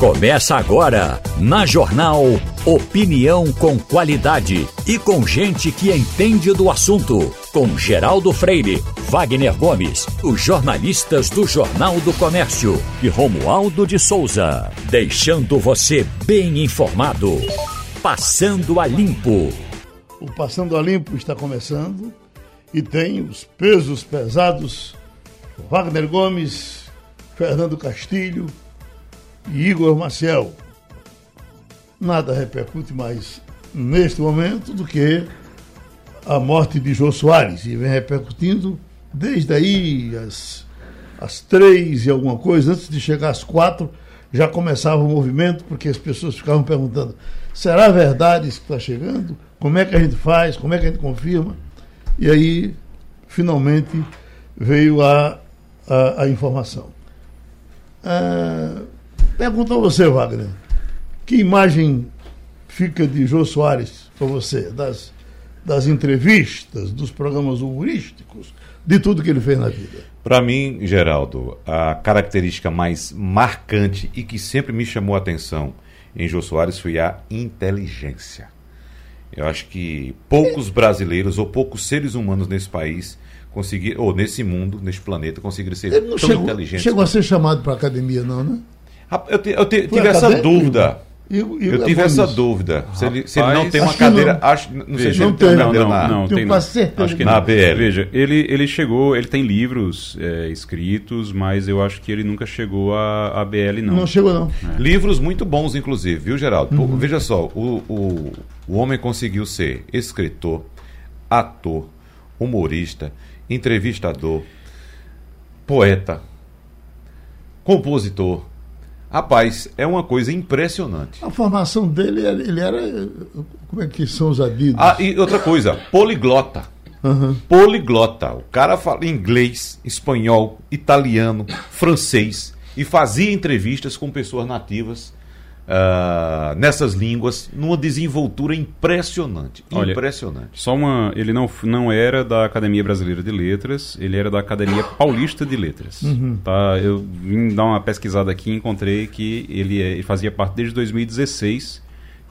Começa agora, na Jornal Opinião com qualidade e com gente que entende do assunto. Com Geraldo Freire, Wagner Gomes, os jornalistas do Jornal do Comércio e Romualdo de Souza. Deixando você bem informado. Passando a Limpo. O Passando a Limpo está começando e tem os pesos pesados. Wagner Gomes, Fernando Castilho Igor Maciel. Nada repercute mais neste momento do que a morte de Jô Soares e vem repercutindo desde aí as, as três e alguma coisa, antes de chegar às quatro, já começava o movimento, porque as pessoas ficavam perguntando: será verdade isso que está chegando? Como é que a gente faz? Como é que a gente confirma? E aí, finalmente, veio a, a, a informação. Ah, Pergunto a você, Wagner. Que imagem fica de Jô Soares para você? Das, das entrevistas, dos programas humorísticos, de tudo que ele fez na vida? Para mim, Geraldo, a característica mais marcante e que sempre me chamou a atenção em Jô Soares foi a inteligência. Eu acho que poucos brasileiros ou poucos seres humanos nesse país conseguiram, ou nesse mundo, nesse planeta, conseguiram ser tão chegou, inteligentes. Chegou a ser chamado para a academia, não, né? Eu, te, eu te, tive essa dúvida. E, e eu tive essa dúvida. Se ele, se ele, não tem uma cadeira. não. Acho, não sei se ele não tem tem. uma Não, cadeira não, na, não, tem certeza Acho que na não. BL. Veja, ele, ele chegou, ele tem livros é, escritos, mas eu acho que ele nunca chegou a, a BL, não. Não chegou, não. Livros muito bons, inclusive, viu, Geraldo? Uhum. Pô, Veja só, o, o, o homem conseguiu ser escritor, ator, humorista, entrevistador, poeta, compositor. Rapaz, é uma coisa impressionante. A formação dele, ele era. Como é que são os adidos? Ah, e outra coisa, poliglota. Aham. Poliglota. O cara fala inglês, espanhol, italiano, francês e fazia entrevistas com pessoas nativas ah, nessas línguas numa desenvoltura impressionante. Olha, impressionante. Só uma. Ele não, não era da Academia Brasileira de Letras, ele era da Academia Paulista de Letras. Tá? Eu vim dar uma pesquisada aqui e encontrei que ele, é- ele fazia parte desde 2016,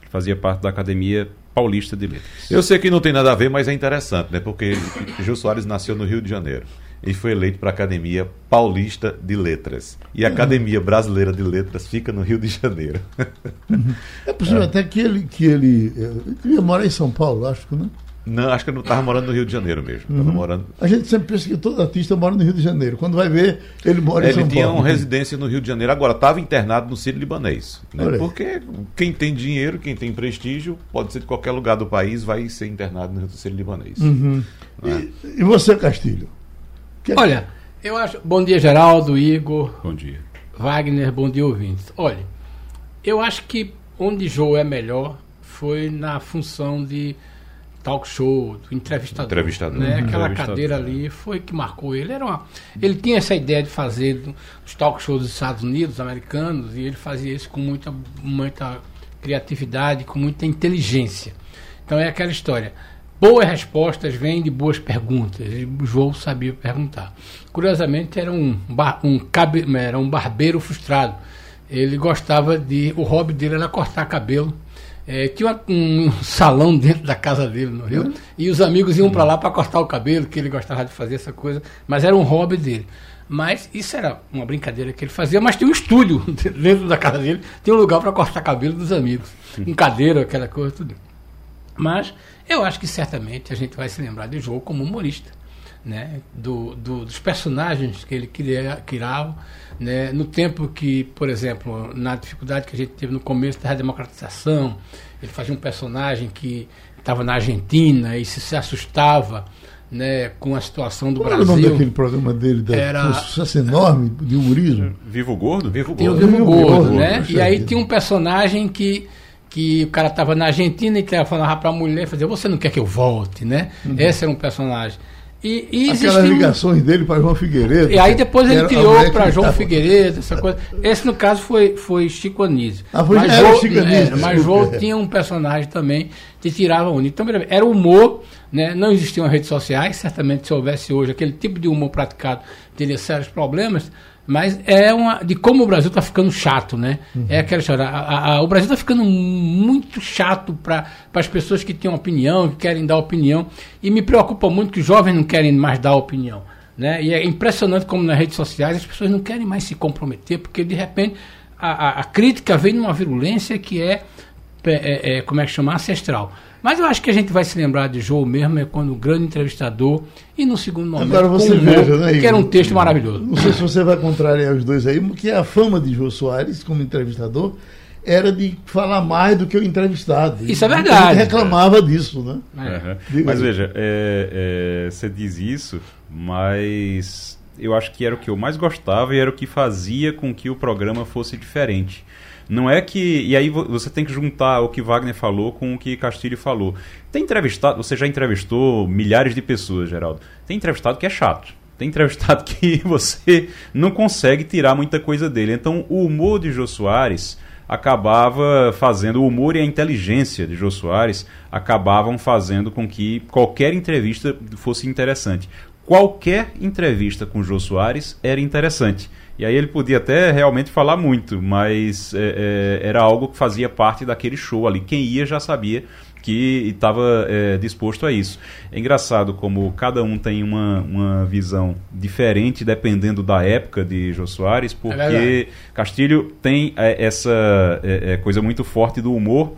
ele fazia parte da Academia Paulista de Letras. Eu sei que não tem nada a ver, mas é interessante, né? Porque Gil Soares nasceu no Rio de Janeiro e foi eleito para a Academia Paulista de Letras. E a Academia Brasileira de Letras fica no Rio de Janeiro. É possível até que ele, que ele, eh, ele devia morar em São Paulo, acho que, né? Não, acho que eu não estava morando no Rio de Janeiro mesmo. Estava morando. A gente sempre pensa que todo artista mora no Rio de Janeiro. Quando vai ver, ele mora em Ele São tinha Paulo. uma residência no Rio de Janeiro, agora estava internado no Sírio Libanês. Né? Porque quem tem dinheiro, quem tem prestígio, pode ser de qualquer lugar do país, vai ser internado no Sírio Libanês. Uhum. E, e você, Castilho? Que- Olha, eu acho. Bom dia, Geraldo, Igor, Bom dia. Wagner, bom dia, ouvintes. Olha, eu acho que onde Joe é melhor foi na função de talk show, do entrevistador. Entrevistador. Né? Aquela Entrevistador, cadeira ali foi que marcou ele. Era uma, ele tinha essa ideia de fazer os talk shows dos Estados Unidos, americanos, e ele fazia isso com muita, muita criatividade, com muita inteligência. Então é aquela história. Boas respostas vêm de boas perguntas. E João sabia perguntar. Curiosamente, era um, bar- um, cabe- era um barbeiro frustrado. Ele gostava de. O hobby dele era cortar cabelo. É, tinha um salão dentro da casa dele no Rio. E os amigos iam para lá para cortar o cabelo, que ele gostava de fazer essa coisa. Mas era um hobby dele. Mas isso era uma brincadeira que ele fazia, mas tinha um estúdio dentro da casa dele, tinha um lugar para cortar cabelo dos amigos. Com cadeira, aquela coisa, tudo. Mas eu acho que certamente a gente vai se lembrar de João como humorista. Né? Do, do- dos personagens que ele cria- criava, né? no tempo que, por exemplo, na dificuldade que a gente teve no começo da redemocratização, ele fazia um personagem que estava na Argentina e se, se assustava né, com a situação do Qual era o nome Brasil. daquele programa dele? Da, Era- Um sucesso enorme de humorismo. Vivo Gordo? Vivo Tem o Gordo. Vivo Vivo Gordo, Gordo, né? puxa E aí tinha um personagem que, que o cara estava na Argentina e telefonava para a mulher e fazia, você não quer que eu volte, né? Esse era um personagem. E, e Aquelas existia um- ligações dele para João Figueiredo. E aí depois ele criou para João tava- Figueiredo, essa coisa. Esse, no caso, foi, foi Chico Anísio. Ah, foi- mas João, Chico Anísio, é, mas. João tinha um personagem também que tirava onda. Então, era humor, né? não existiam redes sociais, certamente se houvesse hoje aquele tipo de humor praticado, teria sérios problemas, Mas é uma. de como o Brasil está ficando chato, né? Uhum. É aquela história. A, a, o Brasil está ficando muito chato para as pessoas que têm opinião, que querem dar opinião. E me preocupa muito que os jovens não querem mais dar opinião. Né? E é impressionante como nas redes sociais as pessoas não querem mais se comprometer, porque de repente a, a, a crítica vem numa virulência que é, é, é, como é que chama? Ancestral. Mas eu acho que a gente vai se lembrar de João mesmo, é quando o grande entrevistador, e no segundo momento, Agora você veja, né, que era um texto maravilhoso. Não sei se você vai contrariar os dois aí, porque a fama de João Soares como entrevistador era de falar mais do que o entrevistado. Isso é verdade. Ele reclamava disso, né? Uhum. Mas veja, é, é, você diz isso, mas eu acho que era o que eu mais gostava e era o que fazia com que o programa fosse diferente. Não é que. E aí você tem que juntar o que Wagner falou com o que Castilho falou. Tem entrevistado, você já entrevistou milhares de pessoas, Geraldo. Tem entrevistado que é chato. Tem entrevistado que você não consegue tirar muita coisa dele. Então, o humor de Jô Soares acabava fazendo, o humor e a inteligência de Jô Soares acabavam fazendo com que qualquer entrevista fosse interessante. Qualquer entrevista com Jô Soares era interessante. E aí ele podia até realmente falar muito, mas é, é, era algo que fazia parte daquele show ali. Quem ia já sabia que estava é, disposto a isso. É engraçado como cada um tem uma, uma visão diferente dependendo da época de Jô Soares, porque é Castilho tem é, essa é, é, coisa muito forte do humor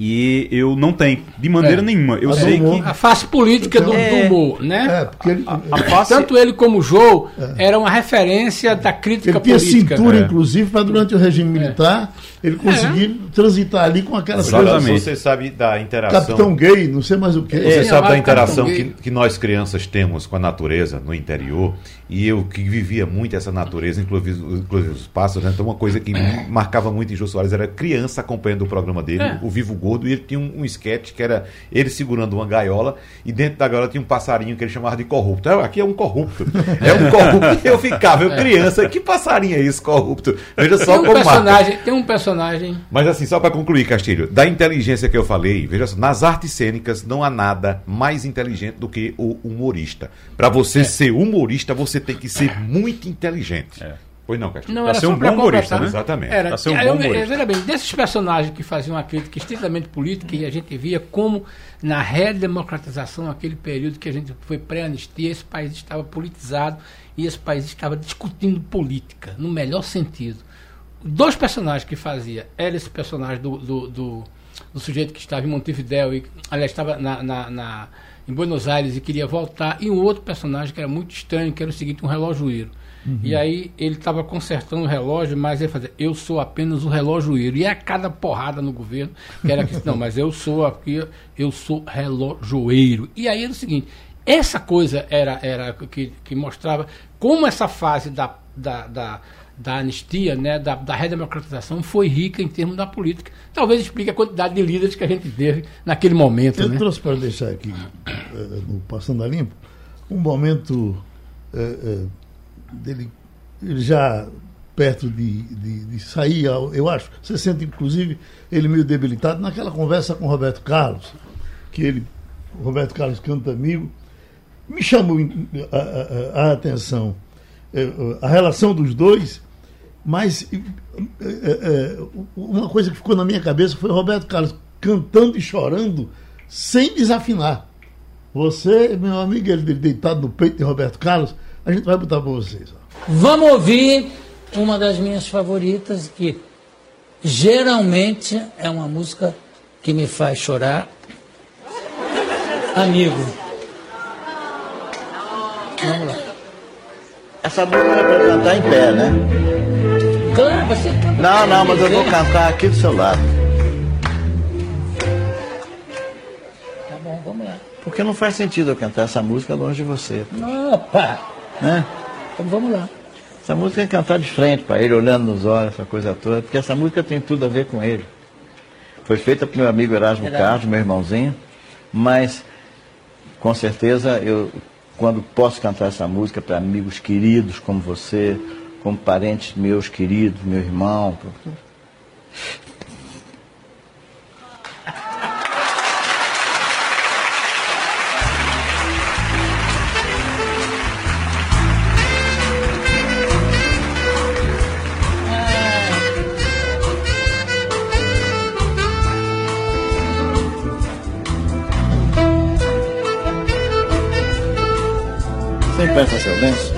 e eu não tenho, de maneira é. nenhuma. Eu sei que. A face política do, é, do humor, né? É, porque ele, a, a face... Tanto ele como o Joe é. era uma referência da crítica ele política. Ele tinha cintura, é. inclusive, para durante o regime é. militar ele conseguir transitar ali com aquela Exatamente. Você sabe da interação. Capitão gay, não sei mais o que. Você sabe da interação que, que nós crianças temos com a natureza no interior. E eu que vivia muito essa natureza, inclusive, inclusive os pássaros, né? então uma coisa que marcava muito em Jô Soares era criança acompanhando o programa dele, é. o Vivo Gordo, e ele tinha um, um sketch que era ele segurando uma gaiola, e dentro da gaiola tinha um passarinho que ele chamava de corrupto. Eu, aqui é um corrupto. É um corrupto. E eu ficava, eu criança, que passarinho é esse corrupto? Veja só tem um como personagem, marca. Tem um personagem. Mas assim, só para concluir, Castilho, da inteligência que eu falei, veja só, nas artes cênicas não há nada mais inteligente do que o humorista. Para você é. ser humorista, você você tem que ser muito inteligente. É. Pois não, Castilho. Não, pra ser um bom humorista, né? Exatamente. Era, pra ser um bom humorista. Veja bem, desses personagens que faziam uma crítica estritamente política, e a gente via como na redemocratização, aquele período que a gente foi pré-anistia, esse país estava politizado e esse país estava discutindo política, no melhor sentido. Dois personagens que fazia, era esse personagem do, do, do, do sujeito que estava em Montevideo, e, aliás, estava na, na, na em Buenos Aires e queria voltar, e um outro personagem que era muito estranho, que era o seguinte, um relojoeiro. Uhum. E aí ele estava consertando o relógio, mas ele fazia, eu sou apenas o relojoeiro. E a cada porrada no governo, que era que, não, mas eu sou aqui, eu sou relojoeiro. E aí era o seguinte, essa coisa era, era que, que mostrava como essa fase da, da, da da anistia, né, da, da redemocratização, foi rica em termos da política. Talvez explique a quantidade de líderes que a gente teve naquele momento. Eu né? trouxe para deixar aqui, uh, no Passando a Limpo, um momento uh, uh, dele já perto de, de, de, sair, eu acho. Você sente, inclusive, ele meio debilitado naquela conversa com Roberto Carlos, que ele, Roberto Carlos canta amigo, me chamou a, a, a atenção a relação dos dois mas é, é, uma coisa que ficou na minha cabeça foi Roberto Carlos cantando e chorando sem desafinar. Você, meu amigo, ele deitado no peito de Roberto Carlos, a gente vai botar para vocês. Vamos ouvir uma das minhas favoritas, que geralmente é uma música que me faz chorar. Amigo. Vamos lá. Essa música é para cantar em pé, né? Você canta. Não, não, mas eu vou cantar aqui do seu lado. Tá bom, vamos lá. Porque não faz sentido eu cantar essa música longe de você. Opa! Né? Então vamos lá. Essa música é cantar de frente para ele, olhando nos olhos, essa coisa toda, porque essa música tem tudo a ver com ele. Foi feita para meu amigo Erasmo Era... Carlos, meu irmãozinho, mas com certeza eu, quando posso cantar essa música para amigos queridos como você, como parentes meus queridos, meu irmão. Sempre peça seu lenço.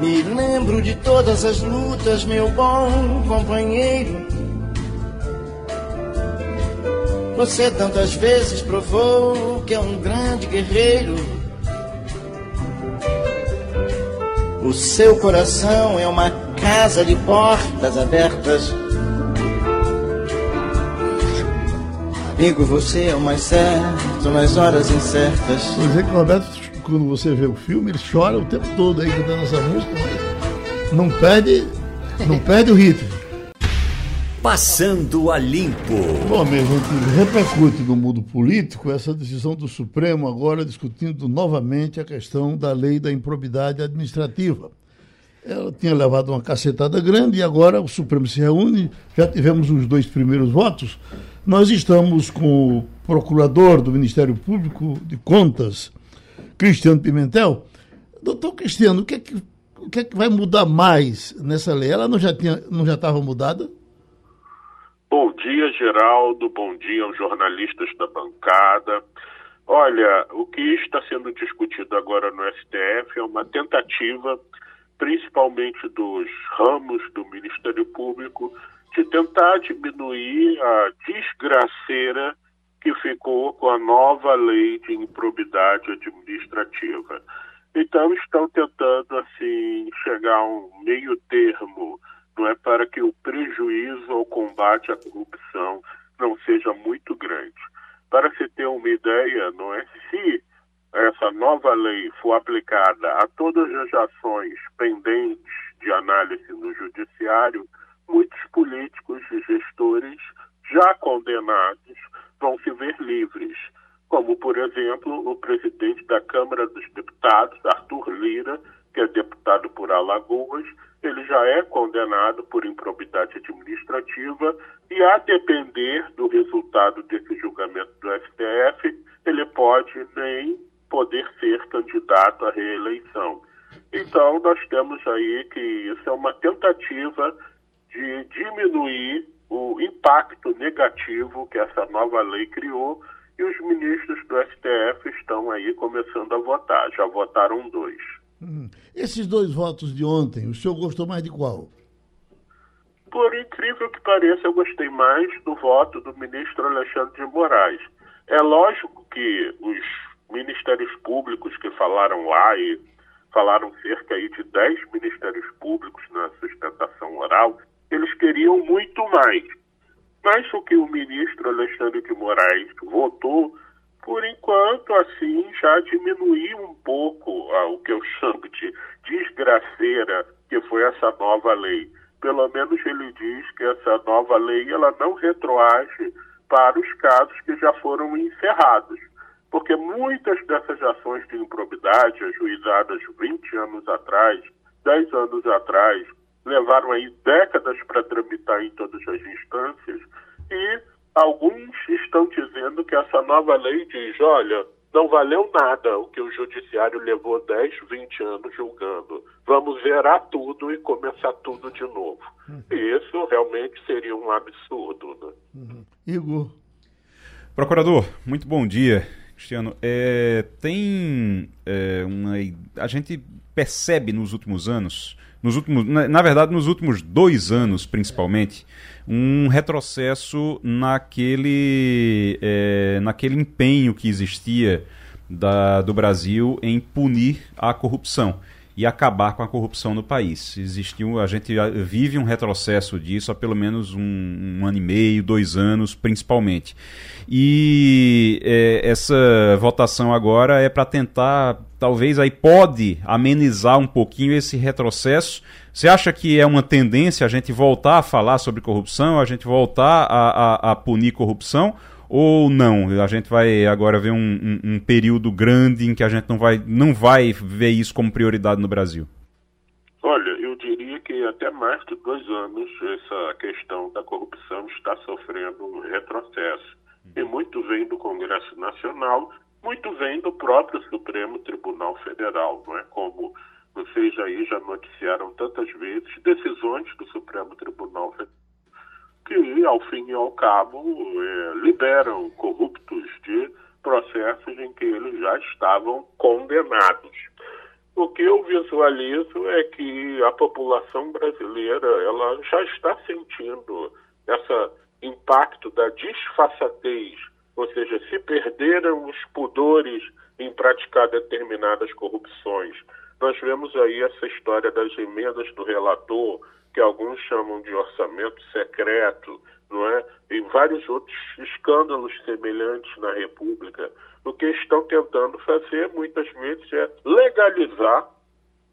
Me lembro de todas as lutas, meu bom companheiro. Você tantas vezes provou que é um grande guerreiro. O seu coração é uma casa de portas abertas. Amigo, você é o mais certo nas horas incertas. É o Roberto, quando você vê o filme, ele chora o tempo todo aí cantando essa música, mas não perde, não perde o ritmo. Passando a limpo. Bom, minha gente, repercute no mundo político essa decisão do Supremo agora discutindo novamente a questão da lei da improbidade administrativa. Ela tinha levado uma cacetada grande e agora o Supremo se reúne, já tivemos os dois primeiros votos. Nós estamos com o procurador do Ministério Público de Contas, Cristiano Pimentel. Doutor Cristiano, o que é que, o que, é que vai mudar mais nessa lei? Ela não já tinha, não já estava mudada? Bom dia, Geraldo. Bom dia aos jornalistas da bancada. Olha, o que está sendo discutido agora no STF é uma tentativa, principalmente dos ramos do Ministério Público, de tentar diminuir a desgraceira que ficou com a nova lei de improbidade administrativa. Então estão tentando assim chegar a um meio termo, não é para que o prejuízo ao combate à corrupção não seja muito grande. Para se ter uma ideia, não é se essa nova lei for aplicada a todas as ações pendentes de análise no judiciário, muitos políticos e gestores já condenados vão se ver livres, como, por exemplo, o presidente da Câmara dos Deputados, Arthur Lira, que é deputado por Alagoas, ele já é condenado por improbidade administrativa e, a depender do resultado desse julgamento do STF, ele pode nem poder ser candidato à reeleição. Então, nós temos aí que isso é uma tentativa de diminuir o impacto negativo que essa nova lei criou e os ministros do STF estão aí começando a votar. Já votaram dois. Hum. Esses dois votos de ontem, o senhor gostou mais de qual? Por incrível que pareça, eu gostei mais do voto do ministro Alexandre de Moraes. É lógico que os ministérios públicos que falaram lá e falaram cerca aí de 10 ministérios públicos na sustentação oral, eles queriam muito mais. Mas o que o ministro Alexandre de Moraes votou, por enquanto, assim, já diminuiu um pouco ah, o que eu chamo de desgraceira que foi essa nova lei. Pelo menos ele diz que essa nova lei ela não retroage para os casos que já foram encerrados. Porque muitas dessas ações de improbidade, ajuizadas 20 anos atrás, 10 anos atrás, levaram aí décadas para tramitar em todas as instâncias e alguns estão dizendo que essa nova lei diz, olha, não valeu nada o que o judiciário levou 10, 20 anos julgando. Vamos zerar tudo e começar tudo de novo. Uhum. E isso realmente seria um absurdo. Né? Uhum. Igor. Procurador, muito bom dia. Cristiano, é, tem é, uma. A gente percebe nos últimos anos nos últimos, na, na, verdade, nos últimos dois anos, principalmente, um retrocesso naquele, é, naquele empenho que existia da, do Brasil em punir a corrupção. E acabar com a corrupção no país. Existiu, a gente vive um retrocesso disso há pelo menos um, um ano e meio, dois anos, principalmente. E é, essa votação agora é para tentar, talvez aí pode amenizar um pouquinho esse retrocesso. Você acha que é uma tendência a gente voltar a falar sobre corrupção, a gente voltar a, a, a punir corrupção? Ou não? A gente vai agora ver um, um, um, período grande em que a gente não vai, não vai ver isso como prioridade no Brasil? Olha, eu diria que até mais de dois anos essa questão da corrupção está sofrendo um retrocesso. E muito vem do Congresso Nacional, muito vem do próprio Supremo Tribunal Federal, não é? Como vocês aí já noticiaram tantas vezes, decisões do Supremo Tribunal Federal que, ao fim e ao cabo, é, liberam corruptos de processos em que eles já estavam condenados. O que eu visualizo é que a população brasileira ela já está sentindo esse impacto da disfarçatez, ou seja, se perderam os pudores em praticar determinadas corrupções. Nós vemos aí essa história das emendas do relator, que alguns chamam de orçamento secreto, não é? E vários outros escândalos semelhantes na República. O que estão tentando fazer, muitas vezes, é legalizar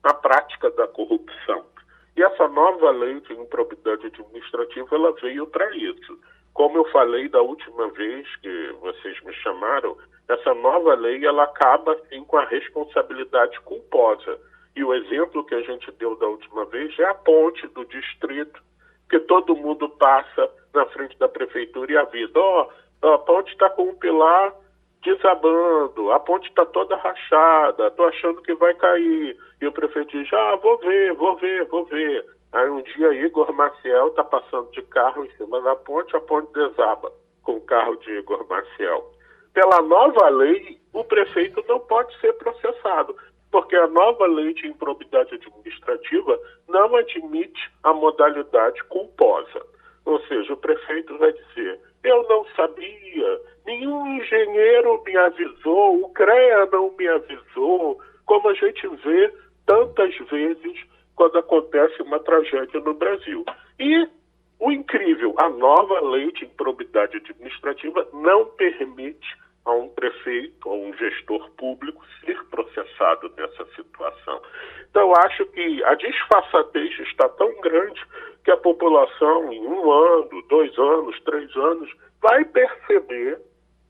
a prática da corrupção. E essa nova lei de improbidade administrativa, ela veio para isso. Como eu falei da última vez que vocês me chamaram, essa nova lei, ela acaba, com a responsabilidade culposa e o exemplo que a gente deu da última vez é a ponte do distrito, que todo mundo passa na frente da prefeitura e avisa: ó, oh, a ponte está com um pilar desabando, a ponte está toda rachada, estou achando que vai cair. E o prefeito diz: ah, vou ver, vou ver, vou ver. Aí um dia Igor Maciel está passando de carro em cima da ponte, a ponte desaba com o carro de Igor Maciel. Pela nova lei, o prefeito não pode ser processado porque a nova lei de improbidade administrativa não admite a modalidade culposa. Ou seja, o prefeito vai dizer: eu não sabia, nenhum engenheiro me avisou, o CREA não me avisou, como a gente vê tantas vezes quando acontece uma tragédia no Brasil. E o incrível, a nova lei de improbidade administrativa não permite a um prefeito ou um gestor público ser processado nessa situação. Então, acho que a disfarçatez está tão grande que a população, em um ano, dois anos, três anos, vai perceber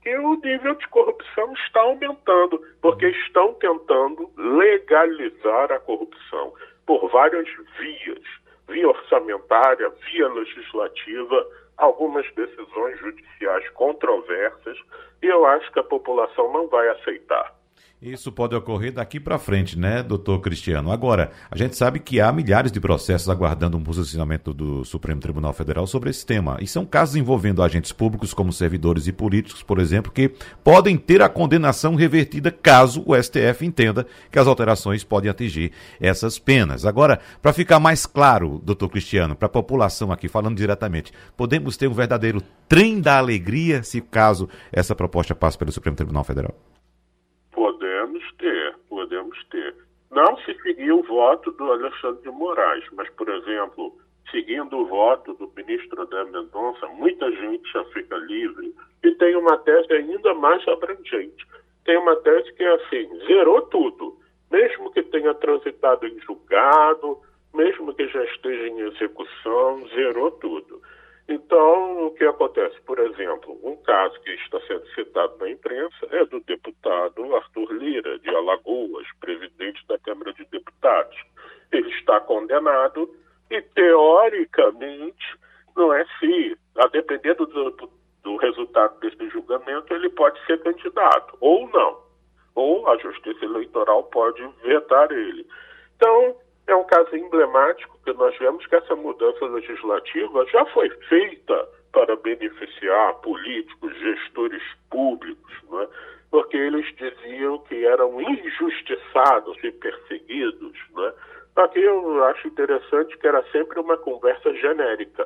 que o nível de corrupção está aumentando, porque estão tentando legalizar a corrupção por várias vias via orçamentária, via legislativa algumas decisões judiciais controversas e eu acho que a população não vai aceitar. Isso pode ocorrer daqui para frente, né, doutor Cristiano? Agora, a gente sabe que há milhares de processos aguardando um posicionamento do Supremo Tribunal Federal sobre esse tema. E são casos envolvendo agentes públicos, como servidores e políticos, por exemplo, que podem ter a condenação revertida caso o STF entenda que as alterações podem atingir essas penas. Agora, para ficar mais claro, doutor Cristiano, para a população aqui, falando diretamente, podemos ter um verdadeiro trem da alegria se caso essa proposta passe pelo Supremo Tribunal Federal? Não se seguiu o voto do Alexandre de Moraes, mas, por exemplo, seguindo o voto do ministro André Mendonça, muita gente já fica livre e tem uma tese ainda mais abrangente. Tem uma tese que é assim, zerou tudo, mesmo que tenha transitado em julgado, mesmo que já esteja em execução, zerou tudo. Então, o que acontece? Por exemplo, um caso que está sendo citado na imprensa é do deputado Arthur Lira, de Alagoas, presidente da Câmara de Deputados. Ele está condenado e, teoricamente, não é se, a depender do, do, do resultado desse julgamento, ele pode ser candidato, ou não. Ou a Justiça Eleitoral pode vetar ele. Então, é um caso emblemático que nós vemos que essa mudança legislativa já foi feita para beneficiar políticos, gestores públicos, é? porque eles diziam que eram injustiçados e perseguidos. É? Aqui eu acho interessante que era sempre uma conversa genérica.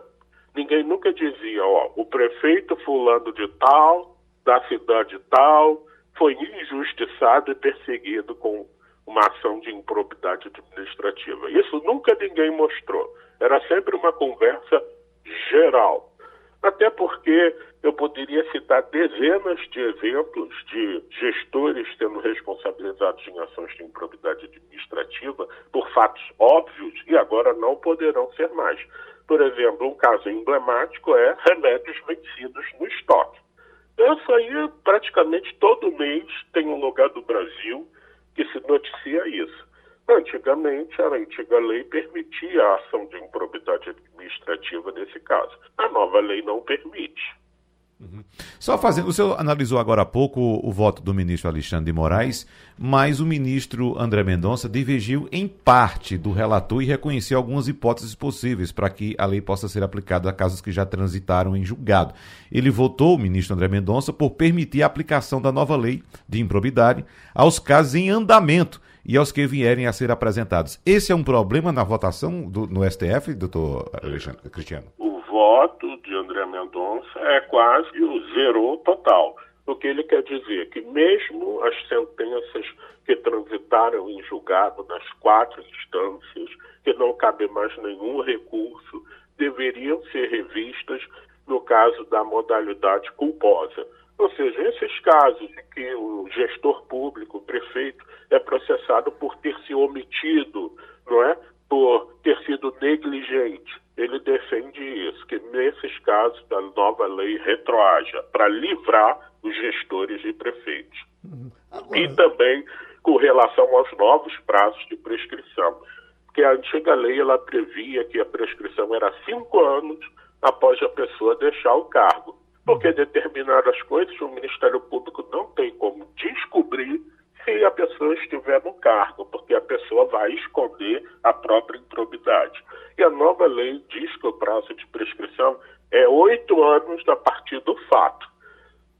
Ninguém nunca dizia, ó, o prefeito fulano de tal, da cidade tal, foi injustiçado e perseguido com uma ação de improbidade administrativa. Isso nunca ninguém mostrou. Era sempre uma conversa geral. Até porque eu poderia citar dezenas de exemplos de gestores sendo responsabilizados em ações de improbidade administrativa por fatos óbvios e agora não poderão ser mais. Por exemplo, um caso emblemático é remédios vencidos no estoque. Isso aí, praticamente todo mês, tem um lugar do Brasil que se noticia isso. Antigamente, a antiga lei permitia a ação de improbidade administrativa nesse caso. A nova lei não permite. Só fazendo, o senhor analisou agora há pouco o, o, voto do ministro Alexandre de Moraes, mas o ministro André Mendonça divergiu em parte do relator e reconheceu algumas hipóteses possíveis para que a lei possa ser aplicada a casos que já transitaram em julgado. Ele votou, o ministro André Mendonça, por permitir a aplicação da nova lei de improbidade aos casos em andamento e aos que vierem a ser apresentados. Esse é um problema na votação do, no STF, doutor Alexandre Cristiano? O voto de André Mendonça é quase o zero total. O que ele quer dizer que mesmo as sentenças que transitaram em julgado nas quatro instâncias, que não cabe mais nenhum recurso, deveriam ser revistas no caso da modalidade culposa. Ou seja, esses casos em que o gestor público, o prefeito, é processado por ter se omitido, não é? Por ter sido negligente. Ele defende isso, que nesses casos da nova lei retroaja, para livrar os gestores e prefeitos. Uhum. Agora... E também com relação aos novos prazos de prescrição. Porque a antiga lei ela previa que a prescrição era cinco anos após a pessoa deixar o cargo porque determinadas coisas o Ministério Público não tem como descobrir se a pessoa estiver no cargo, porque a pessoa vai esconder a própria improbidade. E a nova lei diz que o prazo de prescrição é oito anos a partir do fato.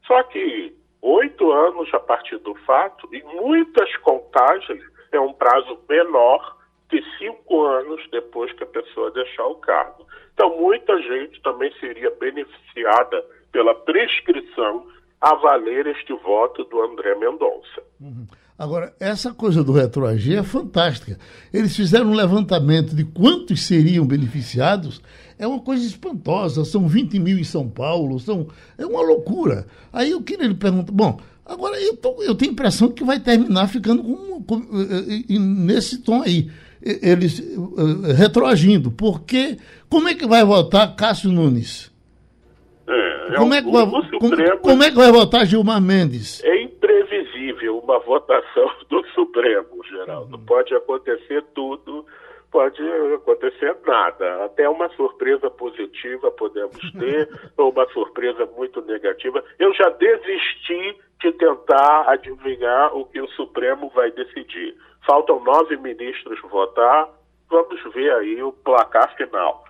Só que oito anos a partir do fato, em muitas contagens, é um prazo menor que cinco anos depois que a pessoa deixar o cargo. Então, muita gente também seria beneficiada pela prescrição a valer este voto do André Mendonça. Uhum. Agora, essa coisa do retroagir é fantástica. Eles fizeram um levantamento de quantos seriam beneficiados. É uma coisa espantosa. São 20 mil em São Paulo. São... É uma loucura. Aí eu queria lhe perguntar. Bom, agora eu, tô, eu tenho a impressão que vai terminar ficando com, com, eh, eh, nesse tom aí. Eles retroagindo. Porque como é que vai votar Cássio Nunes? É, como, é que vai, como, como, é que vai votar Gilmar Mendes? É imprevisível uma votação do Supremo, Geraldo. Uhum. Pode acontecer tudo, pode acontecer nada. Até uma surpresa positiva podemos ter, ou uma surpresa muito negativa. Eu já desisti de tentar adivinhar o que o Supremo vai decidir. Faltam nove ministros votar. Vamos ver aí o placar final.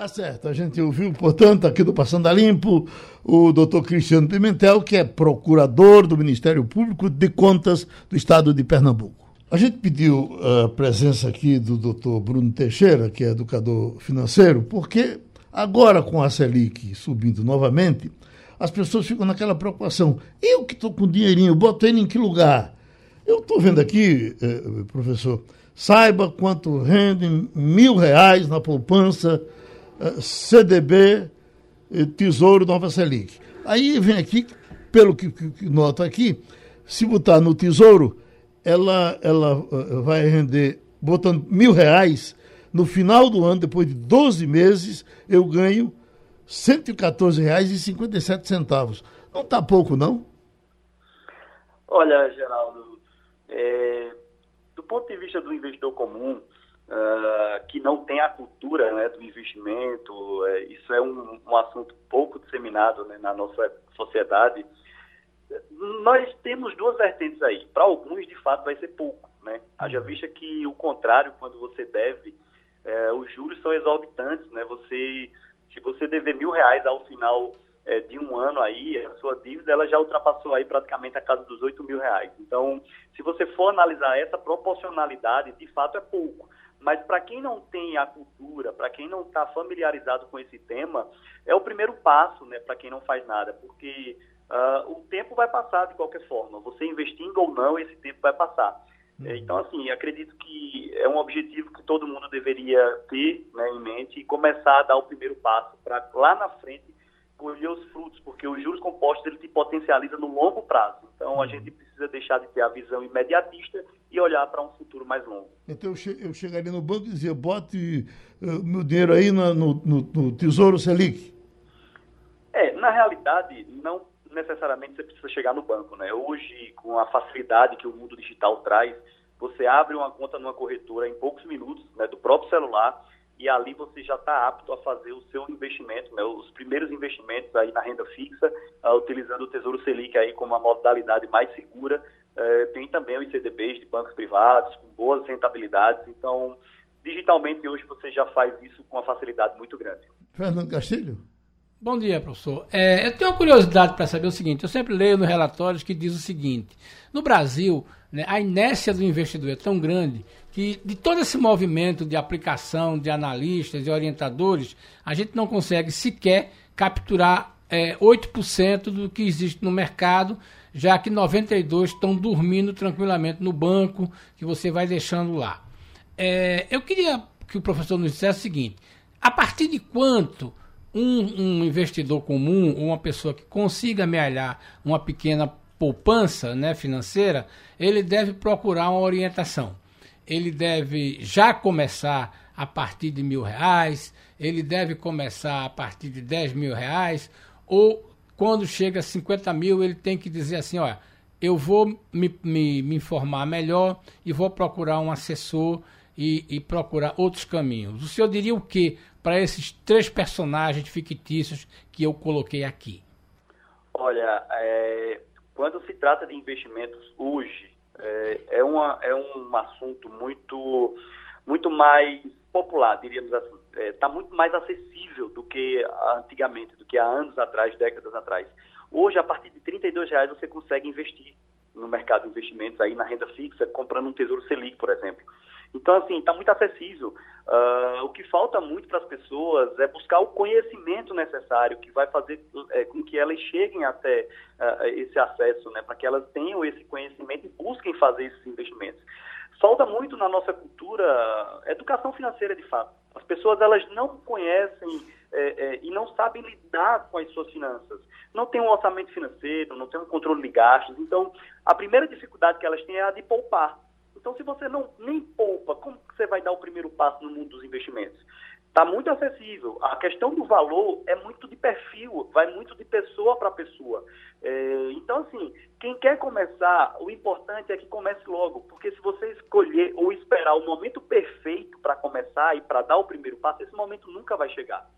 Tá certo. A gente ouviu, portanto, aqui do Passando a Limpo, o doutor Cristiano Pimentel, que é procurador do Ministério Público de Contas do Estado de Pernambuco. A gente pediu a presença aqui do doutor Bruno Teixeira, que é educador financeiro, porque agora com a Selic subindo novamente, as pessoas ficam naquela preocupação. Eu que estou com dinheirinho, botei em que lugar? Eu estou vendo aqui, eh, professor, saiba quanto rende mil reais na poupança CDB, Tesouro Nova Selic. Aí vem aqui, pelo que, que noto aqui, se botar no Tesouro, ela, ela eh, vai render, botando mil reais, no final do ano, depois de 12 meses, eu ganho R$ 114,57. Não está pouco, não? Olha, Geraldo, é, do ponto de vista do investidor comum, uh, que não tem a cultura né, do investimento. Uh, isso é um, um, assunto pouco disseminado né, na nossa sociedade. Nós temos duas vertentes aí. Para alguns, de fato, vai ser pouco. Né? Haja vista que o contrário, quando você deve, uh, os juros são exorbitantes. Né? Você, se você dever mil reais ao final é, de um ano aí, a sua dívida ela já ultrapassou aí praticamente a casa dos 8 mil reais. Então, se você for analisar essa proporcionalidade, de fato é pouco. Mas para quem não tem a cultura, para quem não está familiarizado com esse tema, é o primeiro passo, né, para quem não faz nada, porque uh, o tempo vai passar de qualquer forma. Você investindo ou não, esse tempo vai passar. Uhum. Então, assim, acredito que é um objetivo que todo mundo deveria ter né, em mente e começar a dar o primeiro passo para lá na frente colher os frutos, porque os juros compostos ele te potencializa no longo prazo. Então, a uhum. gente precisa deixar de ter a visão imediatista e olhar para um futuro mais longo. Então, eu, che eu chegaria no banco e dizia, bote uh, meu dinheiro aí no, no, no Tesouro Selic. É, na realidade, não necessariamente você precisa chegar no banco, né? Hoje, com a facilidade que o mundo digital traz, você abre uma conta numa corretora em poucos minutos, né, do próprio celular, e ali você já está apto a fazer o seu investimento, né, os primeiros investimentos aí na renda fixa, uh, utilizando o Tesouro Selic aí como a modalidade mais segura. Uh, tem também os CDBs de bancos privados com boas rentabilidades. Então, digitalmente hoje você já faz isso com uma facilidade muito grande. Fernando Castilho? Bom dia, professor. É, eu tenho uma curiosidade para saber o seguinte: eu sempre leio nos relatórios que diz o seguinte: no Brasil, né, a inércia do investidor é tão grande que, de todo esse movimento de aplicação de analistas e orientadores, a gente não consegue sequer capturar é, 8% do que existe no mercado, já que 92% estão dormindo tranquilamente no banco, que você vai deixando lá. É, eu queria que o professor nos dissesse o seguinte: a partir de quanto um, um investidor comum, uma pessoa que consiga amealhar uma pequena poupança né, financeira, ele deve procurar uma orientação. Ele deve já começar a partir de mil reais, ele deve começar a partir de 10 mil reais, ou quando chega a 50 mil, ele tem que dizer assim, olha, eu vou me, me, me informar melhor e vou procurar um assessor e, e procurar outros caminhos. O senhor diria o que para esses três personagens fictícios que eu coloquei aqui? Olha, é, quando se trata de investimentos hoje, é, é, uma, é um assunto muito, muito mais popular, diríamos assim. Está é, tá muito mais acessível do que antigamente, do que há anos atrás, décadas atrás. Hoje, a partir de R$ reais você consegue investir no mercado de investimentos, aí na renda fixa, comprando um Tesouro Selic, por exemplo. Então, assim, está muito acessível. Uh, o que falta muito para as pessoas é buscar o conhecimento necessário que vai fazer é, com que elas cheguem até uh, esse acesso, né, para que elas tenham esse conhecimento e busquem fazer esses investimentos. Falta muito na nossa cultura educação financeira, de fato. As pessoas elas não conhecem é, é, e não sabem lidar com as suas finanças. Não tem um orçamento financeiro, não tem um controle de gastos. Então, a primeira dificuldade que elas têm é a de poupar. Então, se você não nem poupa, como você vai dar o primeiro passo no mundo dos investimentos? Está muito acessível. A questão do valor é muito de perfil, vai muito de pessoa para pessoa. É, então, assim, quem quer começar, o importante é que comece logo, porque se você escolher ou esperar o momento perfeito para começar e para dar o primeiro passo, esse momento nunca vai chegar.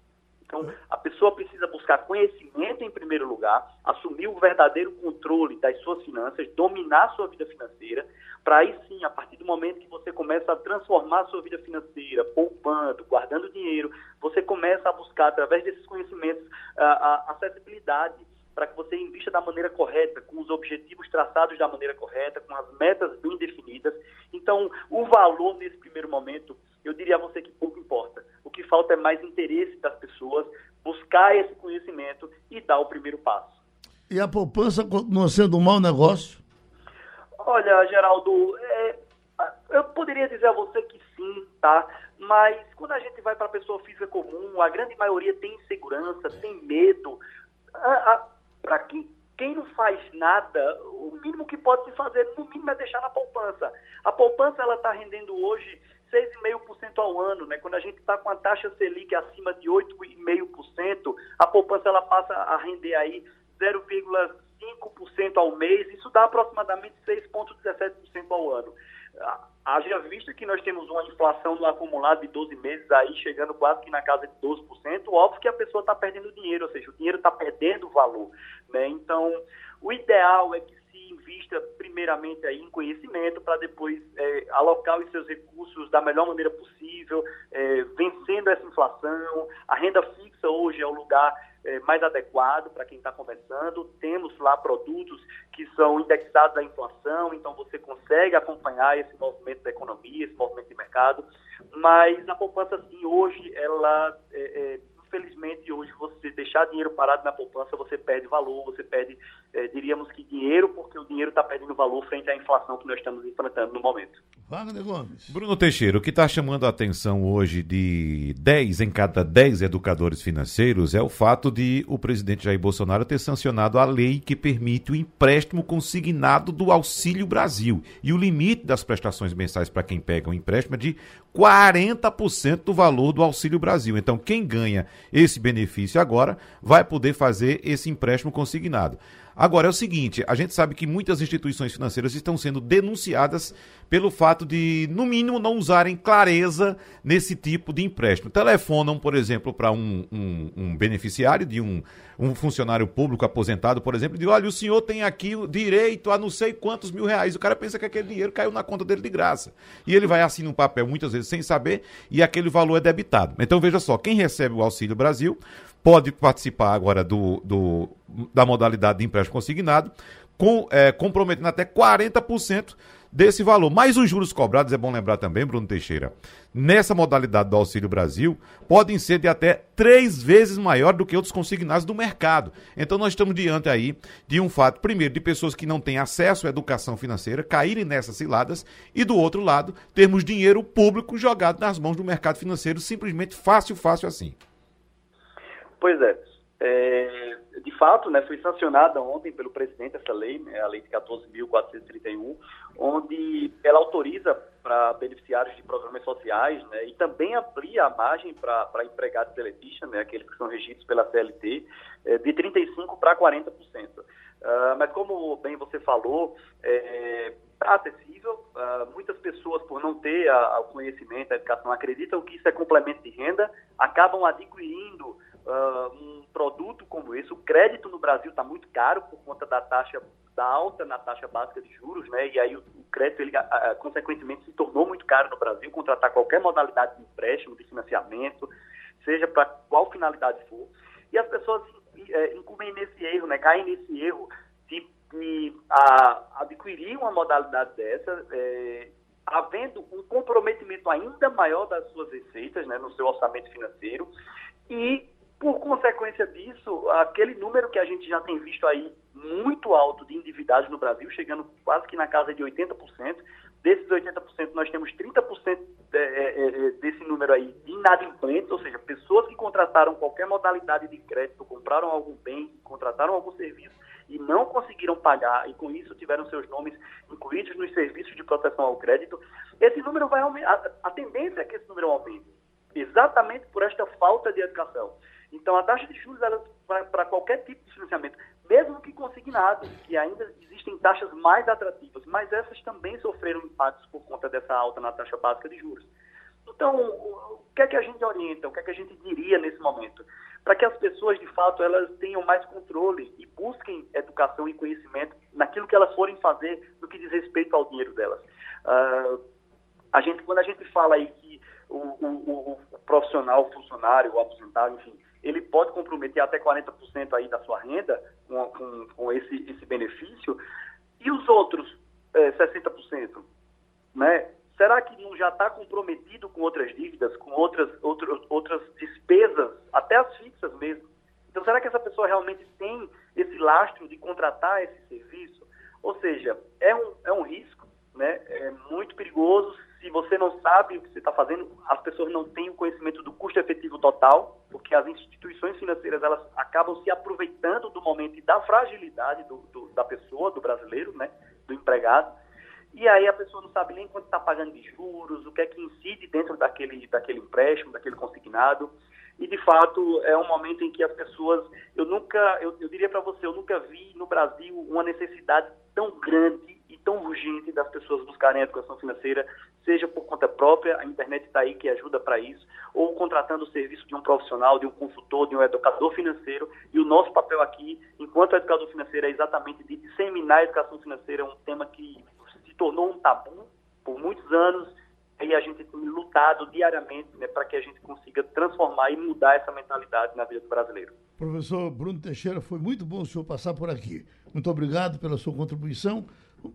Então, a pessoa precisa buscar conhecimento em primeiro lugar, assumir o verdadeiro controle das suas finanças, dominar sua vida financeira, para aí sim, a partir do momento que você começa a transformar sua vida financeira, poupando, guardando dinheiro, você começa a buscar, através desses conhecimentos, a, a acessibilidade para que você invista da maneira correta, com os objetivos traçados da maneira correta, com as metas bem definidas. Então, o valor nesse primeiro momento, eu diria a você que pouco importa. O que falta é mais interesse das pessoas, buscar esse conhecimento e dar o primeiro passo. E a poupança continua sendo um mau negócio? Olha, Geraldo, é, eu poderia dizer a você que sim, tá? Mas quando a gente vai para a pessoa física comum, a grande maioria tem insegurança, tem medo. Para quem, quem não faz nada, o mínimo que pode se fazer, no mínimo, é deixar na poupança. A poupança ela está rendendo hoje 6,5% ao ano, né? Quando a gente está com a taxa Selic acima de 8,5%, a poupança ela passa a render aí 0,5% ao mês, isso dá aproximadamente 6,17% ao ano. Haja visto que nós temos uma inflação no acumulado de 12 meses aí, chegando quase que na casa de 12%, óbvio que a pessoa está perdendo dinheiro, ou seja, o dinheiro está perdendo valor. Né? Então, o ideal é que invista primeiramente aí em conhecimento para depois é, alocar os seus recursos da melhor maneira possível, é, vencendo essa inflação. A renda fixa hoje é o lugar é, mais adequado para quem está começando. Temos lá produtos que são indexados à inflação, então você consegue acompanhar esse movimento da economia, esse movimento de mercado. Mas a poupança, sim, hoje, ela, é, é, infelizmente, hoje você deixar dinheiro parado na poupança, você perde valor, você perde, é, diríamos que dinheiro, porque o dinheiro está perdendo valor frente à inflação que nós estamos enfrentando no momento. Wagner Gomes. Bruno Teixeira, o que está chamando a atenção hoje de 10 em cada 10 educadores financeiros é o fato de o presidente Jair Bolsonaro ter sancionado a lei que permite o empréstimo consignado do Auxílio Brasil. E o limite das prestações mensais para quem pega um empréstimo é de 40% do valor do Auxílio Brasil. Então, quem ganha esse benefício agora vai poder fazer esse empréstimo consignado. Agora é o seguinte, a gente sabe que muitas instituições financeiras estão sendo denunciadas pelo fato de, no mínimo, não usarem clareza nesse tipo de empréstimo. Telefonam, por exemplo, para um, um, um, beneficiário de um, um funcionário público aposentado, por exemplo, e diz, olha, o senhor tem aqui direito a não sei quantos mil reais. O cara pensa que aquele dinheiro caiu na conta dele de graça. E ele vai assinar um papel, muitas vezes, sem saber, e aquele valor é debitado. Então, veja só, quem recebe o Auxílio Brasil pode participar agora do, do da modalidade de empréstimo consignado, com, é, comprometendo até 40% desse valor. Mas os juros cobrados, é bom lembrar também, Bruno Teixeira, nessa modalidade do Auxílio Brasil, podem ser de até três vezes maior do que outros consignados do mercado. Então nós estamos diante aí de um fato, primeiro, de pessoas que não têm acesso à educação financeira caírem nessas ciladas e do outro lado, termos dinheiro público jogado nas mãos do mercado financeiro, simplesmente fácil, fácil assim. Pois é. é de fato, né, foi sancionada ontem pelo presidente essa lei, né, a lei de 14.431, onde ela autoriza para beneficiários de programas sociais né, e também amplia a margem para empregados teletistas, né, aqueles que são regidos pela CLT, é, de 35% para 40%. Uh, mas como bem você falou, é, está acessível. Uh, muitas pessoas, por não ter o conhecimento, a educação, acreditam que isso é complemento de renda, acabam adquirindo uh, um produto como esse. O crédito no Brasil está muito caro por conta da taxa da alta na taxa básica de juros, né? E aí o, o crédito, ele, uh, consequentemente, se tornou muito caro no Brasil. Contratar qualquer modalidade de empréstimo, de financiamento, seja para qual finalidade for. E as pessoas é, incumbem nesse erro, né? Caem nesse erro de, de adquirir uma modalidade dessa. É, havendo um comprometimento ainda maior das suas receitas, né, no seu orçamento financeiro, e por consequência disso, aquele número que a gente já tem visto aí muito alto de endividados no Brasil, chegando quase que na casa de 80%, desses 80% nós temos 30% é, é, é, desse número aí de inadimplentes, ou seja, pessoas que contrataram qualquer modalidade de crédito, compraram algum bem, contrataram algum serviço e não conseguiram pagar e com isso tiveram seus nomes incluídos nos serviços de proteção ao crédito, esse número vai aumentar, a tendência é que esse número aumente, exatamente por esta falta de educação. Então, a taxa de juros para qualquer tipo de financiamento, mesmo que consignado, que ainda existem taxas mais atrativas, mas essas também sofreram impactos por conta dessa alta na taxa básica de juros. Então, o que é que a gente orienta, o que é que a gente diria nesse momento? Para que as pessoas, de fato, elas tenham mais controle e busquem educação e conhecimento naquilo que elas forem fazer no que diz respeito ao dinheiro delas. Uh, a gente, quando a gente fala aí que o, o, o profissional, o funcionário, o aposentado, enfim, ele pode comprometer até 40% aí da sua renda com, com, com, esse, esse benefício, e os outros é, 60%, né? Será que não já está comprometido com outras dívidas, com outras, outras, outras despesas, até as fixas mesmo? Então, será que essa pessoa realmente tem esse lastro de contratar esse serviço? Ou seja, é um, é um risco, né? é muito perigoso se você não sabe o que você está fazendo, as pessoas não têm o conhecimento do custo efetivo total, porque as instituições financeiras elas acabam se aproveitando do momento e da fragilidade do, do, da pessoa, do brasileiro, né, do empregado, e aí a pessoa não sabe nem quanto está pagando de juros, o que é que incide dentro daquele, daquele empréstimo, daquele consignado, e de fato é um momento em que as pessoas, eu nunca, eu, eu diria para você, eu nunca vi no Brasil uma necessidade tão grande e tão urgente das pessoas buscarem a educação financeira, seja por conta própria, a internet está aí que ajuda para isso, ou contratando o serviço de um profissional, de um consultor, de um educador financeiro. E o nosso papel aqui, enquanto educador financeiro, é exatamente de disseminar a educação financeira, um tema que se tornou um tabu por muitos anos, e a gente tem lutado diariamente né, para que a gente consiga transformar e mudar essa mentalidade na vida do brasileiro. Professor Bruno Teixeira, foi muito bom o senhor passar por aqui. Muito obrigado pela sua contribuição.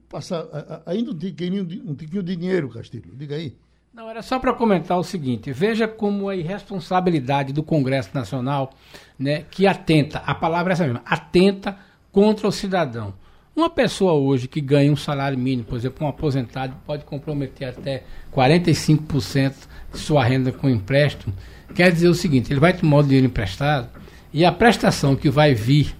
Passar ainda um tiquinho, um tiquinho de dinheiro, Castilho. Diga aí. Não, era só para comentar o seguinte: veja como a irresponsabilidade do Congresso Nacional, né, que atenta, a palavra é essa mesma, atenta contra o cidadão. Uma pessoa hoje que ganha um salário mínimo, por exemplo, um aposentado, pode comprometer até 45% de sua renda com empréstimo. Quer dizer o seguinte: ele vai tomar o dinheiro emprestado e a prestação que vai vir,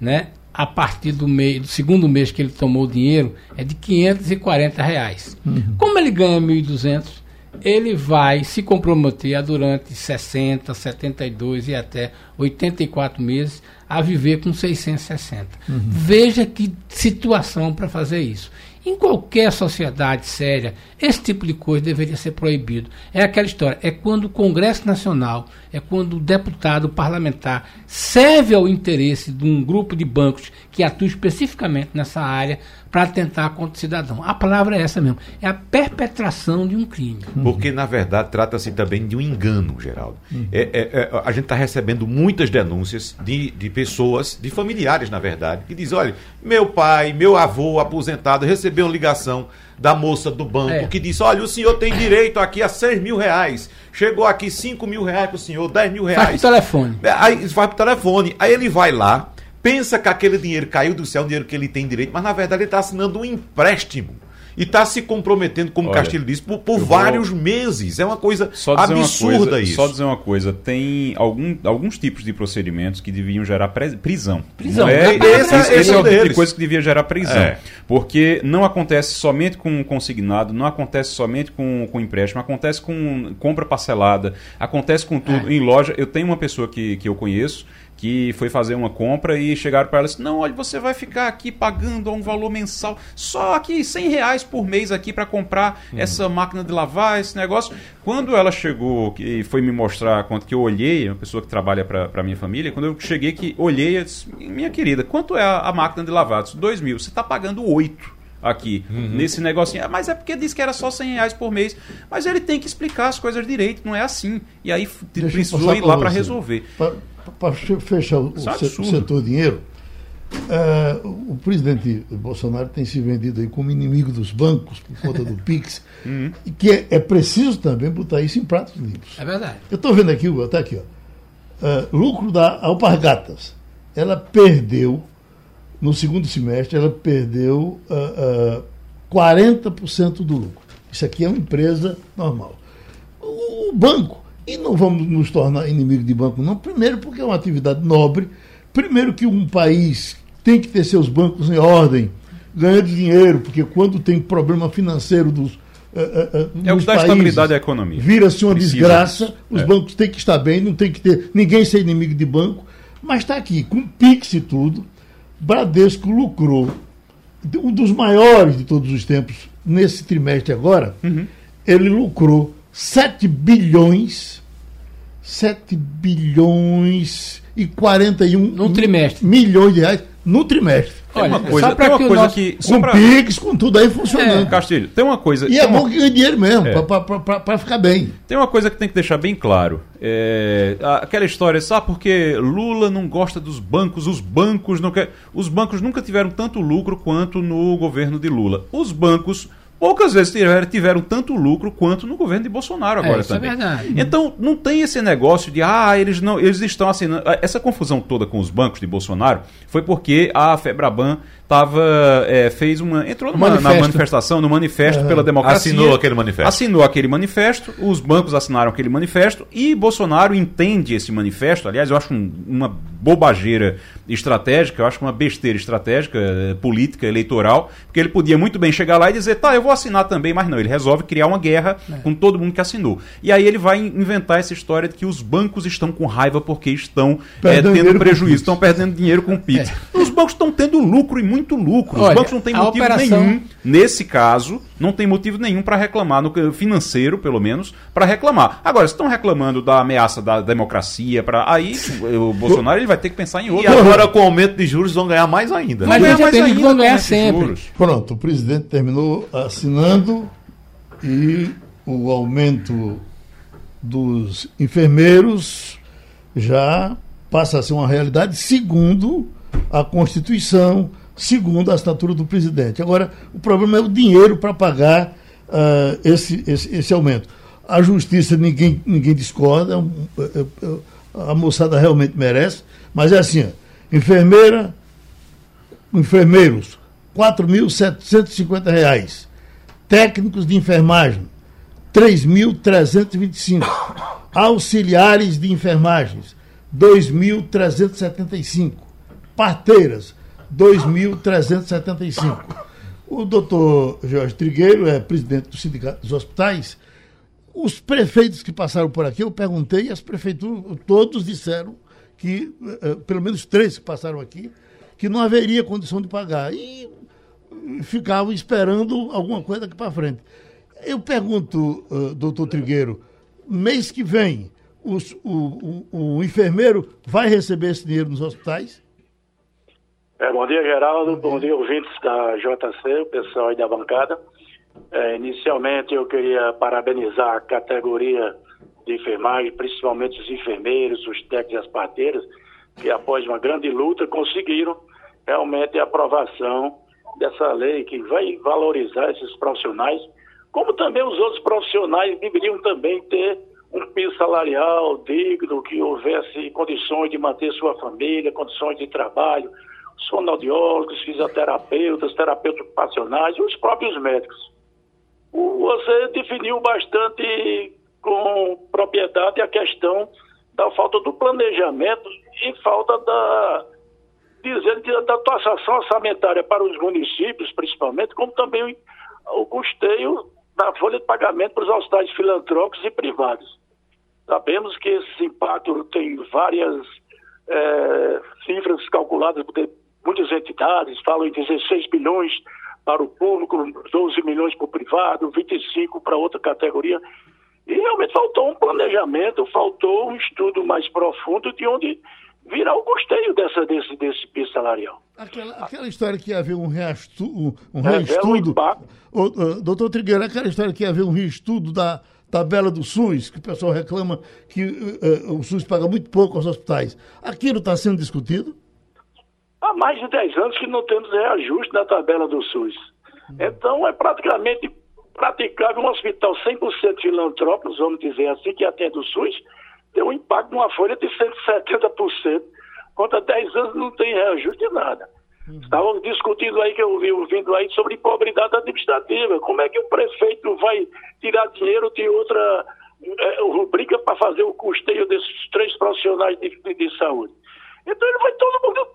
né, a partir do, mês, do segundo mês que ele tomou o dinheiro é de 540 reais. Uhum. Como ele ganha 1.200, ele vai se comprometer a, durante 60, 72 e até 84 meses a viver com 660. Uhum. Veja que situação para fazer isso. Em qualquer sociedade séria, esse tipo de coisa deveria ser proibido. É aquela história, é quando o Congresso Nacional, é quando o deputado, o parlamentar, serve ao interesse de um grupo de bancos que atua especificamente nessa área para atentar contra o cidadão. A palavra é essa mesmo, é a perpetração de um crime. Porque, na verdade, trata-se também de um engano, Geraldo. Uhum. É, é, é, a gente está recebendo muitas denúncias de, de pessoas, de familiares, na verdade, que dizem, olha, meu pai, meu avô aposentado recebeu uma ligação da moça do banco é. que disse: Olha, o senhor tem direito aqui a 6 mil reais. Chegou aqui 5 mil reais para o senhor, 10 mil reais. Vai pro telefone. É, aí vai pro telefone. Aí ele vai lá, pensa que aquele dinheiro caiu do céu, o dinheiro que ele tem direito, mas na verdade ele está assinando um empréstimo e está se comprometendo, como Olha, Castilho disse, por, por vários vou... meses. É uma coisa absurda coisa, isso. Só dizer uma coisa: tem algum, alguns tipos de procedimentos que deviam gerar prisão. Prisão. é, esse, esse, esse é o tipo de coisa que devia gerar prisão. É. Porque não acontece somente com consignado, não acontece somente com, com empréstimo, acontece com compra parcelada, acontece com tudo. É. Em loja, eu tenho uma pessoa que, que eu conheço que foi fazer uma compra e chegaram para ela assim, não, olha, você vai ficar aqui pagando um valor mensal, só aqui 100 reais por mês aqui para comprar uhum. essa máquina de lavar, esse negócio. Quando ela chegou e foi me mostrar quanto que eu olhei, uma pessoa que trabalha para minha família, quando eu cheguei que olhei, eu disse, minha querida, quanto é a, a máquina de lavar? Disse, dois mil. Você está pagando oito aqui, uhum. nesse negocinho. Ah, mas é porque disse que era só 100 reais por mês. Mas ele tem que explicar as coisas direito, não é assim. E aí Deixa precisou ir lá para resolver. Pra para fechar o, é o setor dinheiro, uh, o presidente Bolsonaro tem se vendido aí como inimigo dos bancos por conta do Pix, uhum. e que é, é, preciso também botar isso em pratos limpos. É verdade. Eu estou vendo aqui, está aqui, ó, uh, lucro da Alpargatas. Ela perdeu, no segundo semestre, ela perdeu uh, uh, 40% do lucro. Isso aqui é uma empresa normal. O banco e não vamos nos tornar inimigo de banco, não. Primeiro, porque é uma atividade nobre. Primeiro, que um país tem que ter seus bancos em ordem, ganhando dinheiro, porque quando tem problema financeiro dos. Uh, uh, é o que dá estabilidade à economia. Vira-se uma Precisa desgraça, os é. bancos têm que estar bem, não tem que ter ninguém ser inimigo de banco. Mas está aqui, com Pix e tudo, Bradesco lucrou, um dos maiores de todos os tempos, nesse trimestre agora, uhum. ele lucrou 7 bilhões, 7 bilhões e 41 no trimestre. milhões de reais no trimestre. Olha, uma coisa, tem uma coisa nosso... que. Com pra... PIX, com tudo aí funcionando. É, Castilho, tem uma coisa. E é uma... bom que ganhe dinheiro mesmo, é. para ficar bem. Tem uma coisa que tem que deixar bem claro. É, aquela história, sabe porque Lula não gosta dos bancos, os bancos não quer. Os bancos nunca tiveram tanto lucro quanto no governo de Lula. Os bancos poucas vezes tiveram, tiveram, tanto lucro quanto no governo de Bolsonaro agora é, isso é também. É verdade. Então não tem esse negócio de ah, eles não, eles estão assinando. Essa confusão toda com os bancos de Bolsonaro foi porque a Febraban tava, é, fez uma. entrou numa, na manifestação, no manifesto pela democracia. Assinou aquele manifesto. Assinou aquele manifesto, os bancos assinaram aquele manifesto e Bolsonaro entende esse manifesto. Aliás, eu acho um, uma bobageira estratégica, eu acho uma besteira estratégica, eh, política, eleitoral, porque ele podia muito bem chegar lá e dizer, tá, eu vou assinar também, mas não, ele resolve criar uma guerra é. com todo mundo que assinou. E aí ele vai inventar essa história de que os bancos estão com raiva porque estão é, tendo prejuízo, estão perdendo dinheiro com o PIX. É. Os bancos estão tendo lucro e muito lucro. Olha, Os bancos não têm motivo operação... nenhum, nesse caso, não tem motivo nenhum para reclamar, no financeiro, pelo menos, para reclamar. Agora, se estão reclamando da ameaça da democracia, para aí o Bolsonaro ele vai ter que pensar em outro. E agora, com o aumento de juros, vão ganhar mais ainda. Mas ganhar mais ainda, vão ganhar sempre. Pronto, o presidente terminou assinando e o aumento dos enfermeiros já passa a ser uma realidade segundo a Constituição, segundo a assinatura do presidente. Agora, o problema é o dinheiro para pagar uh, esse, esse, esse aumento. A justiça ninguém, ninguém discorda, é é, a moçada realmente merece, mas é assim, enfermeira, enfermeiros, R$ 4.750. Técnicos de enfermagem, 3.325. Auxiliares de enfermagens, 2.375. Parteiras, 2.375. O doutor Jorge Trigueiro é presidente do Sindicato dos Hospitais. Os prefeitos que passaram por aqui, eu perguntei, e as prefeituras, todos disseram que, eh, pelo menos três que passaram aqui, que não haveria condição de pagar. E ficavam esperando alguma coisa daqui para frente. Eu pergunto, uh, doutor Trigueiro, mês que vem, o, o, o, enfermeiro vai receber esse dinheiro nos hospitais? É, bom dia, Geraldo. Bom dia. ouvintes da JC, o pessoal aí da bancada. É, inicialmente, eu queria parabenizar a categoria de enfermagem, principalmente os enfermeiros, os técnicos e as parteiras, que após uma grande luta conseguiram realmente a aprovação dessa lei que vai valorizar esses profissionais, como também os outros profissionais deveriam também ter um piso salarial digno, que houvesse condições de manter sua família, condições de trabalho, os fonoaudiólogos, fisioterapeutas, terapeutas ocupacionais os próprios médicos. Você definiu bastante com propriedade a questão da falta do planejamento e falta da dizendo da taxação orçamentária para os municípios, principalmente, como também o custeio da folha de pagamento para os hospitais filantrópicos e privados. Sabemos que esse impacto tem várias é, cifras calculadas muitas entidades, falam em 16 bilhões para o público, 12 milhões para o privado, 25 para outra categoria. E realmente faltou um planejamento, faltou um estudo mais profundo de onde virar o custeio dessa, desse, desse piso salarial. Aquela, aquela história que ia haver um, reastu, um, um reestudo. Um uh, doutor Trigueiro, aquela história que ia haver um reestudo da tabela do SUS, que o pessoal reclama que uh, o SUS paga muito pouco aos hospitais. Aquilo está sendo discutido? Há mais de 10 anos que não temos reajuste na tabela do SUS. Hum. Então é praticamente praticável um hospital 100% filantrópico, vamos dizer assim, que atende o SUS, tem um impacto numa folha de 170%, contra 10 anos não tem reajuste de nada. Uhum. Estavam discutindo aí, que eu vi ouvindo aí, sobre improbidade administrativa. Como é que o prefeito vai tirar dinheiro de outra é, rubrica para fazer o custeio desses três profissionais de, de, de, saúde? Então ele vai todo mundo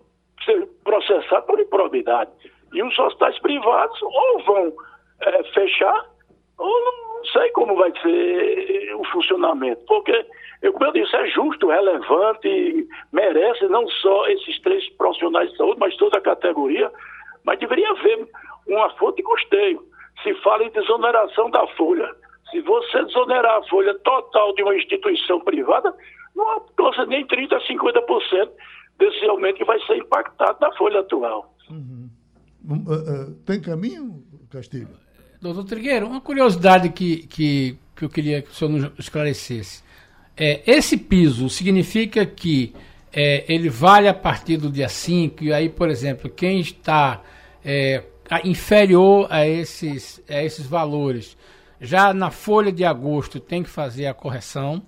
ser processado por improbidade. E os hospitais privados ou vão é, fechar, ou não sei como vai ser o funcionamento. Porque como eu disse, é justo, relevante, merece não só esses três profissionais de saúde, mas toda a categoria, mas deveria haver uma fonte de custeio. Se fala em desoneração da folha. Se você desonerar a folha total de uma instituição privada, não alcança nem 30% a 50% desse aumento que vai ser impactado na folha atual. Uhum. Uh, uh, tem caminho, Castilho? Doutor Trigueiro, uma curiosidade que, que, que eu queria que o senhor nos esclarecesse. É, esse piso significa que é, ele vale a partir do dia 5, e aí, por exemplo, quem está é, inferior a esses, a esses valores, já na folha de agosto tem que fazer a correção,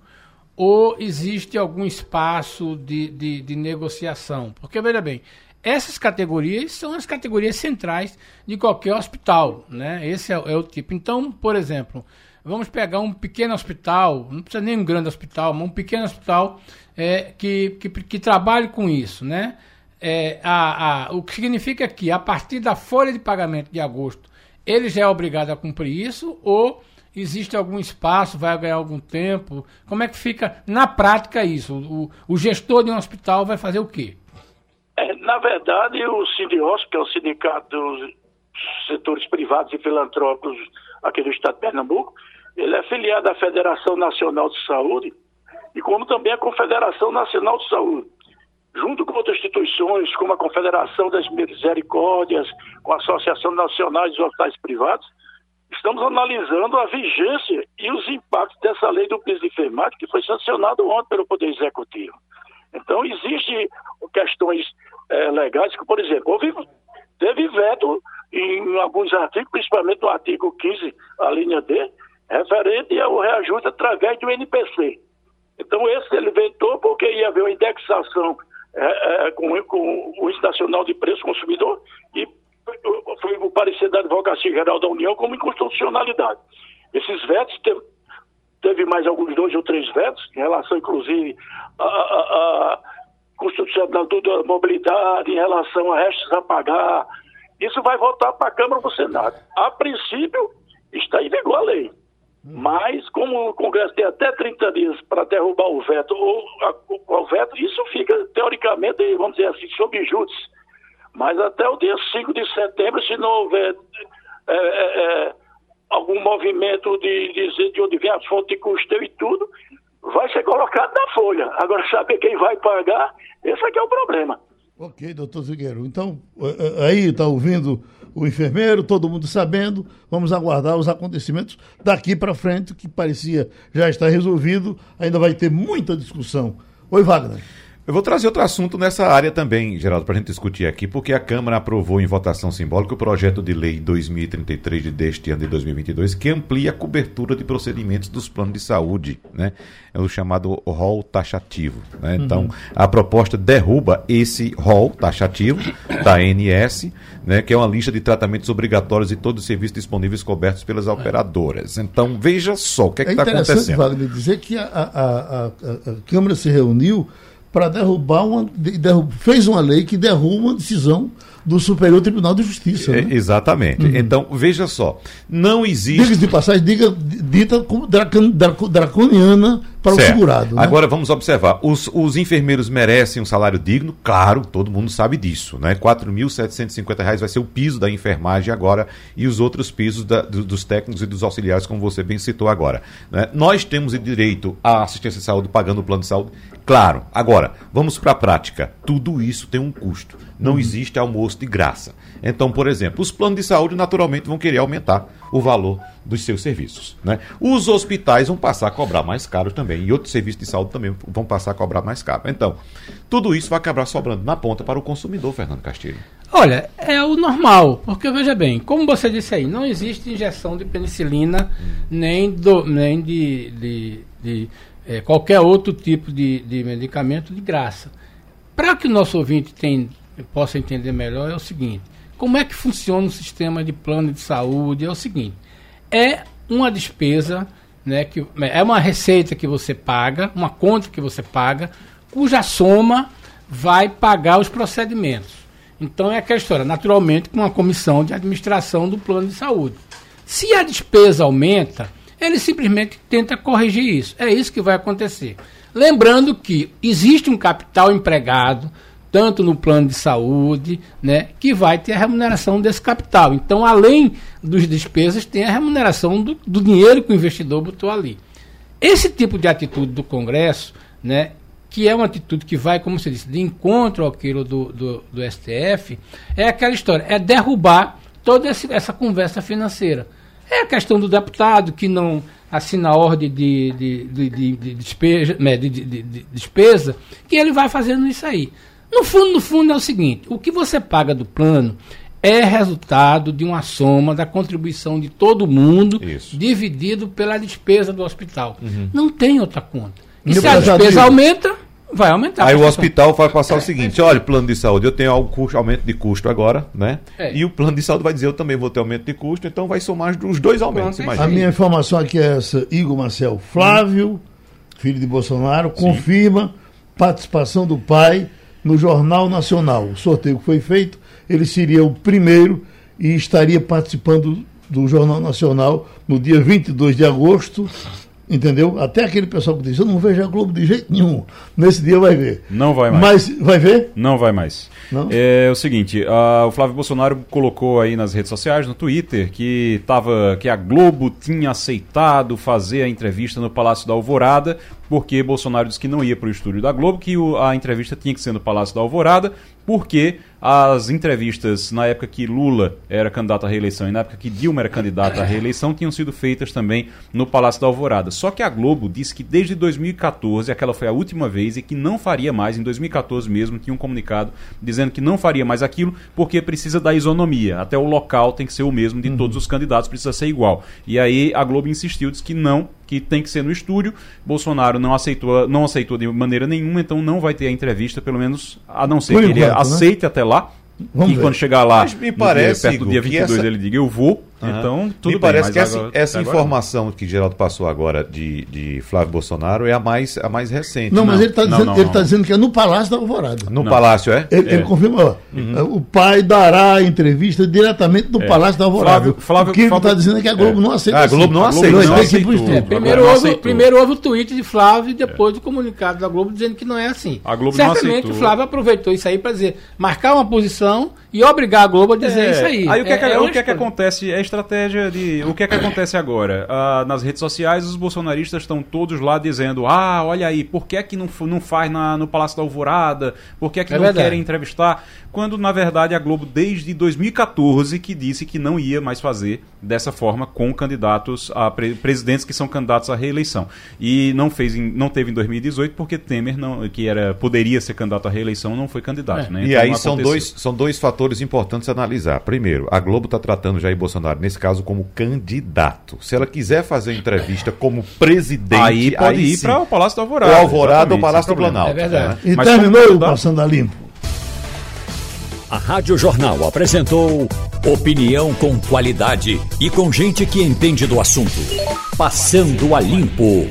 ou existe algum espaço de, de, de negociação? Porque, veja bem, essas categorias são as categorias centrais de qualquer hospital, né? Esse é, é o tipo. Então, por exemplo, Vamos pegar um pequeno hospital, não precisa nem um grande hospital, mas um pequeno hospital é, que, que, que trabalhe com isso, né? É, a, a, o que significa que, a partir da folha de pagamento de agosto, ele já é obrigado a cumprir isso ou existe algum espaço, vai ganhar algum tempo? Como é que fica na prática isso? O, o gestor de um hospital vai fazer o quê? É, na verdade, o Sindiosp, que é o sindicato dos setores privados e filantrópicos aqui do estado de Pernambuco, ele é filiado à Federação Nacional de Saúde e como também à Confederação Nacional de Saúde. Junto com outras instituições, como a Confederação das Misericórdias, com a Associação Nacional de Hospitais Privados, estamos analisando a vigência e os impactos dessa lei do piso de enfermagem que foi sancionado ontem pelo Poder Executivo. Então, existem questões é, legais que, por exemplo, houve, teve veto em alguns artigos, principalmente no artigo 15, a linha D, referente ao reajuste através do NPC. Então, esse ele vetou porque ia haver uma indexação é, é, com, com, o Índice Nacional de Preço Consumidor e foi o parecer da Advocacia Geral da União como inconstitucionalidade. Esses vetos, teve, teve mais alguns dois ou três vetos, em relação, inclusive, a, a constitucionalidade da mobilidade, em relação a restos a pagar. Isso vai voltar para a Câmara ou para o Senado. A princípio, está em vigor a lei. Mas, como o Congresso tem até 30 dias para derrubar o veto ou a, o veto, isso fica, teoricamente, vamos dizer assim, sob júdice. Mas até o dia 5 de setembro, se não houver é, é, é, algum movimento de dizer de onde vem a fonte de custeio e tudo, vai ser colocado na folha. Agora, saber quem vai pagar, esse aqui é o problema. Ok, doutor Zigueiro. Então, é, é, aí está ouvindo o enfermeiro, todo mundo sabendo. Vamos aguardar os acontecimentos daqui para frente, que parecia já estar resolvido. Ainda vai ter muita discussão. Oi, Wagner. Eu vou trazer outro assunto nessa área também, Geraldo, para a gente discutir aqui, porque a Câmara aprovou em votação simbólica o projeto de lei 2033 de deste ano de 2022, que amplia a cobertura de procedimentos dos planos de saúde, né? É o chamado rol taxativo. Né? Uhum. Então, a proposta derruba esse rol taxativo da ANS, né? que é uma lista de tratamentos obrigatórios e todos os serviços disponíveis cobertos pelas operadoras. Então, veja só o que é está acontecendo. É interessante, Wagner, dizer que a, a, a, a Câmara se reuniu para derrubar uma. fez uma lei que derruba uma decisão do Superior Tribunal de Justiça. É, né? exatamente. Uhum. Então, veja só, não existe. Diga de passagem, diga, dita como draconiana para certo. o segurado. Né? Agora vamos observar: os, os enfermeiros merecem um salário digno? Claro, todo mundo sabe disso. Né? R$ 4.750 vai ser o piso da enfermagem agora e os outros pisos da, do, dos técnicos e dos auxiliares, como você bem citou agora. Né? Nós temos direito à assistência de saúde pagando o plano de saúde? Claro. Agora, vamos para a prática. Tudo isso tem um custo. Não uhum. existe almoço de graça. Então, por exemplo, os planos de saúde naturalmente vão querer aumentar o valor dos seus serviços. Né? Os hospitais vão passar a cobrar mais caro também. E outros serviços de saúde também vão passar a cobrar mais caro. Então, tudo isso vai acabar sobrando na ponta para o consumidor, Fernando Castilho. Olha, é o normal, porque veja bem, como você disse aí, não existe injeção de penicilina hum. nem, do, nem de, de, de é, qualquer outro tipo de, de medicamento de graça. Para que o nosso ouvinte tem, possa entender melhor, é o seguinte: como é que funciona o sistema de plano de saúde? É o seguinte: é uma despesa, né, que, é uma receita que você paga, uma conta que você paga, cuja soma vai pagar os procedimentos. Então é aquela história, naturalmente, com uma comissão de administração do plano de saúde. Se a despesa aumenta, ele simplesmente tenta corrigir isso. É isso que vai acontecer. Lembrando que existe um capital empregado tanto no plano de saúde, né, que vai ter a remuneração desse capital. Então, além dos despesas, tem a remuneração do, do dinheiro que o investidor botou ali. Esse tipo de atitude do Congresso, né, que é uma atitude que vai, como você disse, de encontro àquilo do, do, do STF, é aquela história, é derrubar toda essa conversa financeira. É a questão do deputado que não assina a ordem de, de, de, de, de despesa, né, de, de, de, despesa, que ele vai fazendo isso aí. No fundo, no fundo é o seguinte: o que você paga do plano é resultado de uma soma da contribuição de todo mundo Isso. dividido pela despesa do hospital. Uhum. Não tem outra conta. E, se a despesa aumenta, vai aumentar. Aí o hospital vai passar o seguinte: olha, plano de saúde, eu tenho algum custo, aumento de custo agora, né? É. E o plano de saúde vai dizer, eu também vou ter aumento de custo, então vai somar os dois aumentos. A minha informação aqui é essa: Igor Marcel Flávio, hum. filho de Bolsonaro, Sim. confirma participação do pai no Jornal Nacional. O sorteio que foi feito, ele seria o primeiro e estaria participando do Jornal Nacional no dia 22 de agosto, entendeu? Até aquele pessoal que diz, eu não vejo a Globo de jeito nenhum. Nesse dia vai ver. Não vai mais. Mas vai ver? Não vai mais. Não? É o seguinte, uh, o Flávio Bolsonaro colocou aí nas redes sociais, no Twitter, que, tava, que a Globo tinha aceitado fazer a entrevista no Palácio da Alvorada, porque Bolsonaro disse que não ia para o estúdio da Globo, que o, a entrevista tinha que ser no Palácio da Alvorada, porque as entrevistas na época que Lula era candidato à reeleição e na época que Dilma era candidata à reeleição tinham sido feitas também no Palácio da Alvorada. Só que a Globo disse que desde 2014, aquela foi a última vez e que não faria mais, em 2014 mesmo, tinha um comunicado dizendo que não faria mais aquilo porque precisa da isonomia. Até o local tem que ser o mesmo de todos os candidatos, precisa ser igual. E aí a Globo insistiu, disse que não, que tem que ser no estúdio. Bolsonaro não aceitou, não aceitou de maneira nenhuma, então não vai ter a entrevista, pelo menos a não ser Por que ele enquanto, né? aceite até lá. Vamos e ver. quando chegar lá, Mas me parece, dia, perto do dia que 22, essa- ele diga eu vou. Aham. Então, tudo Me bem. parece mas que essa, agora- essa até agora não. informação que Geraldo passou agora de, de Flávio Bolsonaro é a mais, a mais recente. Não, mas Não, ele está não, dizendo, não, ele não. tá dizendo que é no Palácio da Alvorada. No Palácio, é? Ele, ele confirma, Uhum. o pai dará a entrevista diretamente no Palácio da Alvorada. É. Flávio- Flávio- o que ele está dizendo é que a Globo não aceita Ah, a Globo assim. não aceita, não aceitou. estúdio. É, primeiro, não houve, primeiro houve o tweet de Flávio e depois o comunicado da Globo dizendo que não é assim. A Globo não Certamente aceitou. o Flávio aproveitou isso aí para dizer, marcar uma posição e obrigar a Globo a dizer isso aí. Aí o que é, que, o uma que, é que escolha. acontece? É a estratégia de. O que é que acontece agora? Ah, nas redes sociais, os bolsonaristas estão todos lá dizendo: ah, olha aí, por que, é que não, não faz na, no Palácio da Alvorada? Por que, é que É não verdade. querem entrevistar? Quando, na verdade, a Globo, desde 2014, que disse que não ia mais fazer dessa forma com candidatos a pre- presidentes que são candidatos à reeleição. E não, fez em- não teve em 2018 porque Temer, não, que era, poderia ser candidato à reeleição, não foi candidato. É. Né? E Então, aí não são dois, são dois fatores importantes a analisar. Primeiro, a Globo está tratando Jair Bolsonaro, nesse caso, como candidato. Se ela quiser fazer entrevista como presidente, Aí pode ir sim. para o Palácio da Ou Alvorada. Alvorada ou exatamente, Palácio do. Planalto. É verdade. E Mas terminou como o Passando a Limpo. A Rádio Jornal apresentou opinião com qualidade e com gente que entende do assunto. Passando a limpo.